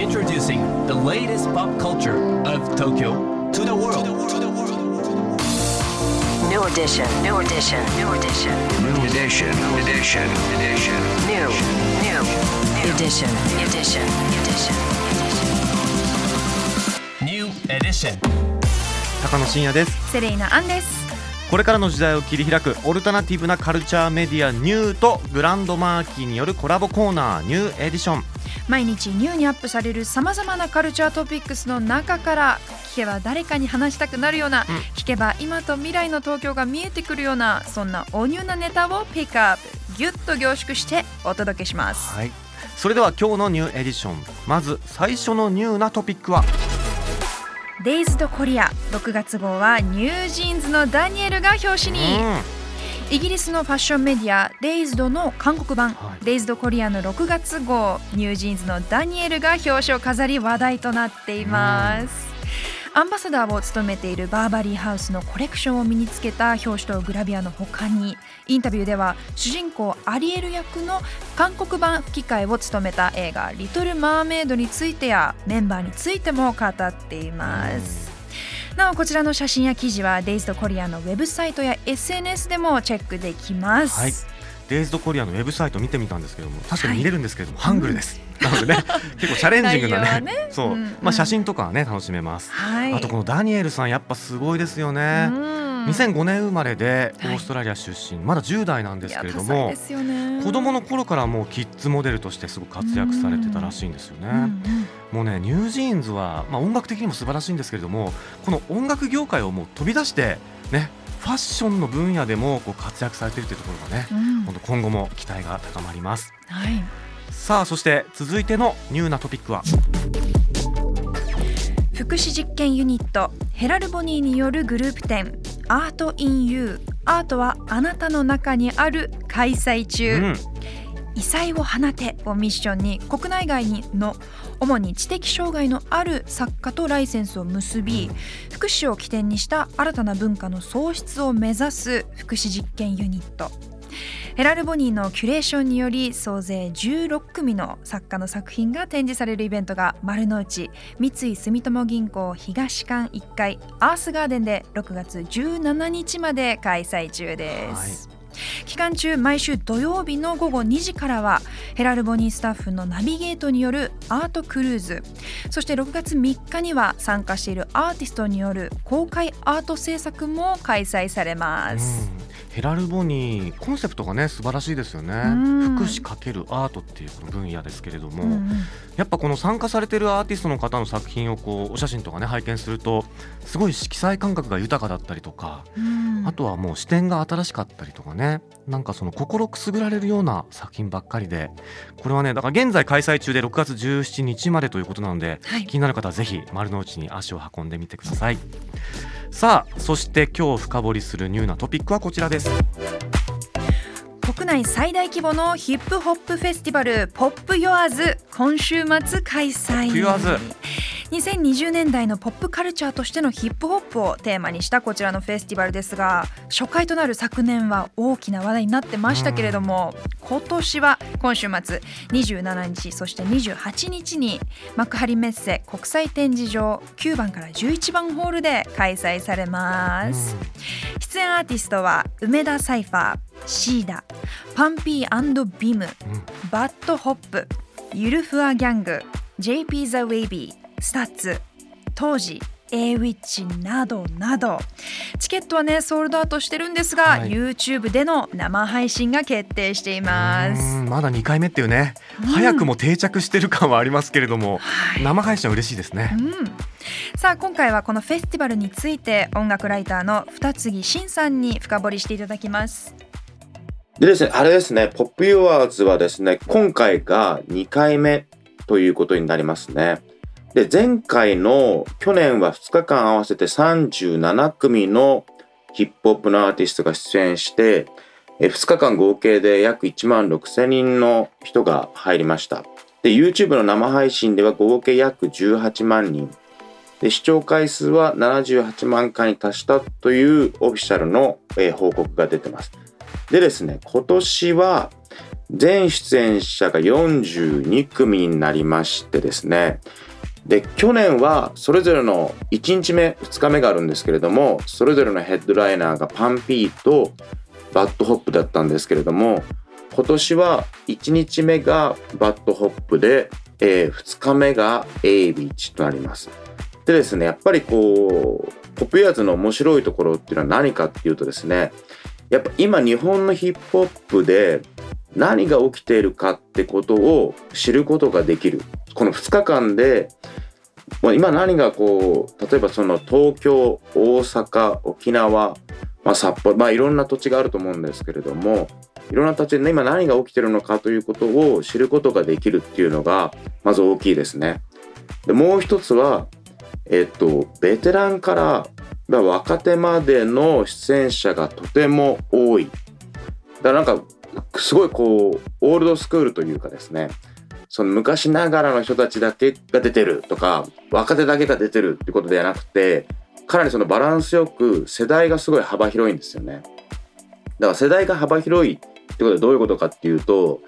Introducing the latest pop culture of Tokyo to the world. New edition, new edition, new edition, New edition. Edition. Edition. new, new, edition, edition, edition. New edition. 高野真也ですセレイナアンですこれからの時代を切り開くオルタナティブなカルチャーメディアニューとグランドマーキーによるコラボコーナーニューエディション毎日ニューにアップされるさまざまなカルチャートピックスの中から聞けば誰かに話したくなるような、聞けば今と未来の東京が見えてくるようなそんなおニューなネタをピックアップギュッと凝縮してお届けします。はい。それでは今日のニューエディション。まず最初のニューなトピックは？デイズドコリア6月号はニュージーンズのダニエルが表紙に、イギリスのファッションメディアデイズドの韓国版、はい。デイズドコリアの6月号ニュージーンズのダニエルが表紙を飾り話題となっています、アンバサダーを務めているバーバリーハウスのコレクションを身につけた表紙とグラビアの他にインタビューでは主人公アリエル役の韓国版吹き替えを務めた映画「リトル・マーメイド」についてやメンバーについても語っています、なおこちらの写真や記事はデイズドコリアのウェブサイトや SNS でもチェックできます、はい。デイズドコリアのウェブサイト見てみたんですけども確かに見れるんですけれども、ハングルです、なのでね 結構チャレンジングなねね。そう、うん。まあ写真とかはね楽しめます、はい。あとこのダニエルさんやっぱすごいですよね、うん2005年生まれでオはい。ーストラリア出身、まだ10代なんですけれどもね。子供の頃からもうキッズモデルとしてすごく活躍されてたらしいんですよね。うんうん。もうねニュージーンズは、まあ、音楽的にも素晴らしいんですけれどもこの音楽業界をもう飛び出してねファッションの分野でもこう活躍されているというところがね、うん。本当今後も期待が高まります。はい。さあそして続いてのニューなトピックは。福祉実験ユニットヘラルボニーによるグループ展 ART IN YOU アートはあなたの中にある開催中、うん。異彩を放てをミッションに国内外にの主に知的障害のある作家とライセンスを結び福祉を起点にした新たな文化の創出を目指す福祉実験ユニットヘラルボニーのキュレーションにより総勢16組の作家の作品が展示されるイベントが丸の内三井住友銀行東館1階アースガーデンで6月17日まで開催中です。期間中毎週土曜日の午後2時からはヘラルボニースタッフのナビゲートによるアートクルーズそして6月3日には参加しているアーティストによる公開アート制作も開催されます。うんヘラルボニーコンセプトがね素晴らしいですよね。ん。福祉×アートっていうこの分野ですけれども、うんうん。やっぱこの参加されてるアーティストの方の作品をこうお写真とかね拝見するとすごい色彩感覚が豊かだったりとか、うん。あとはもう視点が新しかったりとかねなんかその心くすぐられるような作品ばっかりでこれはねだから現在開催中で6月17日までということなので、はい。気になる方はぜひ丸の内に足を運んでみてくださいさあそして今日深掘りするニューなトピックはこちらです。国内最大規模のヒップホップフェスティバルポップヨアーズ今週末開催2020年代のポップカルチャーとしてのヒップホップをテーマにしたこちらのフェスティバルですが初回となる昨年は大きな話題になってましたけれども今年は今週末27日そして28日に幕張メッセ国際展示場9番から11番ホールで開催されます。出演アーティストは梅田サイファーシーダパンピービム、バッドホップゆるふわギャング JP ザ・ウェイビースタッツ当時 A ウィッチなどなど。チケットはねソールドアウトしてるんですが、はい。YouTube での生配信が決定しています。うんまだ2回目っていうね、早くも定着してる感はありますけれども、はい。生配信は嬉しいですね、うん、さあ今回はこのフェスティバルについて音楽ライターの二杉慎さんに深掘りしていただきます。でですね、あれですね、ポップユアーズはですね、今回が2回目ということになりますね。で、前回の去年は2日間合わせて37組のヒップホップのアーティストが出演して、2日間合計で約1万6000人の人が入りました。で、YouTube の生配信では合計約18万人。で、視聴回数は78万回に達したというオフィシャルの、報告が出てます。でですね、今年は、全出演者が42組になりましてですねで去年はそれぞれの1日目2日目があるんですけれどもそれぞれのヘッドライナーがパンピーとバッドホップだったんですけれども今年は1日目がバッドホップで、えー2日目がエイウィッチとなります。でですねやっぱりこう POP YOURS の面白いところっていうのは何かっていうとですねやっぱ今日本のヒップホップで何が起きているかってことを知ることができるこの2日間で今何がこう例えばその東京大阪沖縄、まあ、札幌まあいろんな土地があると思うんですけれどもいろんな土地で、今何が起きているのかということを知ることができるっていうのがまず大きいですね。でもう一つはえっとベテランから若手までの出演者がとても多い。だからなんかすごいこうオールドスクールというかですねその昔ながらの人たちだけが出てるとか若手だけが出てるってことではなくてかなりそのバランスよく世代がすごい幅広いんですよね。だから世代が幅広いってことでどういうことかっていうと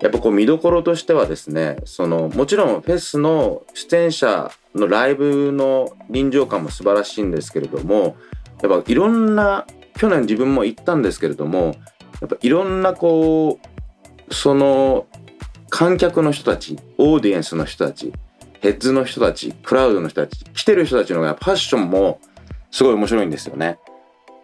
やっぱこう見どころとしてはですねそのもちろんフェスの出演者のライブの臨場感も素晴らしいんですけれどもやっぱいろんな去年自分も行ったんですけれどもやっぱいろんなこうその観客の人たちオーディエンスの人たちヘッズの人たちクラウドの人たち来てる人たちのファッションもすごい面白いんですよね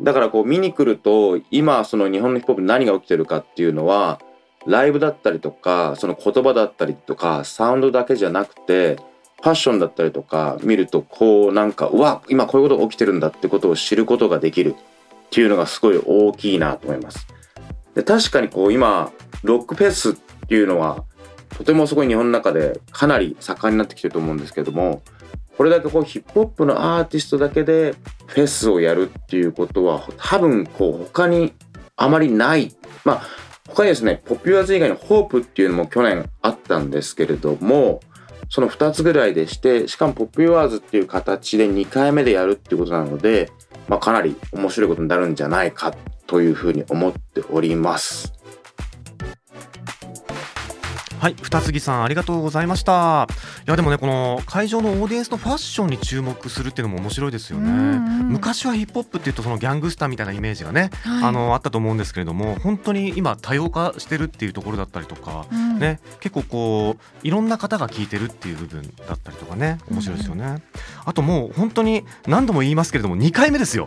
だからこう見に来ると今その日本のヒップホップ何が起きてるかっていうのはライブだったりとかその言葉だったりとかサウンドだけじゃなくてファッションだったりとか見るとこうなんかうわ今こういうことが起きてるんだってことを知ることができるっていうのがすごい大きいなと思います。で確かにこう今ロックフェスっていうのはとてもすごい日本の中でかなり盛んになってきてると思うんですけどもこれだけこうヒップホップのアーティストだけでフェスをやるっていうことは多分こう他にあまりない。まあ他にですね POP YOURS 以外の THE HOPE っていうのも去年あったんですけれどもその2つぐらいでしてしかも POP YOURS っていう形で2回目でやるっていうことなので、まあ、かなり面白いことになるんじゃないかというふうに思っております。はい二杉さんありがとうございました。いやでもねこの会場のオーディエンスのファッションに注目するっていうのも面白いですよね。うんうん。昔はヒップホップっていうとそのギャングスターみたいなイメージがね、はい。あのあったと思うんですけれども本当に今多様化してるっていうところだったりとか、うん。ね結構こういろんな方が聞いてるっていう部分だったりとかね面白いですよね、あともう本当に何度も言いますけれども2回目ですよ。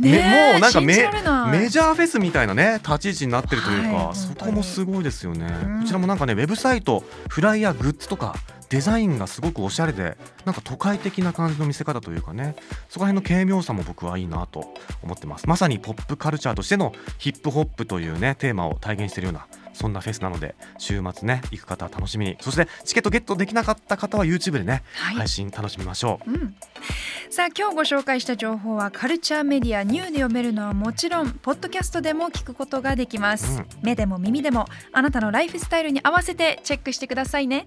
ねえもうなんかメジャーフェスみたいなね立ち位置になってるというか、はい。そこもすごいですよね、うん。こちらもなんかねウェブサイトフライやグッズとかデザインがすごくおしゃれでなんか都会的な感じの見せ方というかねそこら辺の軽妙さも僕はいいなと思ってます。まさにポップカルチャーとしてのヒップホップというねテーマを体現しているようなそんなフェスなので週末ね行く方は楽しみに。そしてチケットゲットできなかった方は YouTube でね、はい。配信楽しみましょう。うん、さあ今日ご紹介した情報はカルチャーメディアニューで読めるのはもちろんポッドキャストでも聞くことができます、うん。目でも耳でもあなたのライフスタイルに合わせてチェックしてくださいね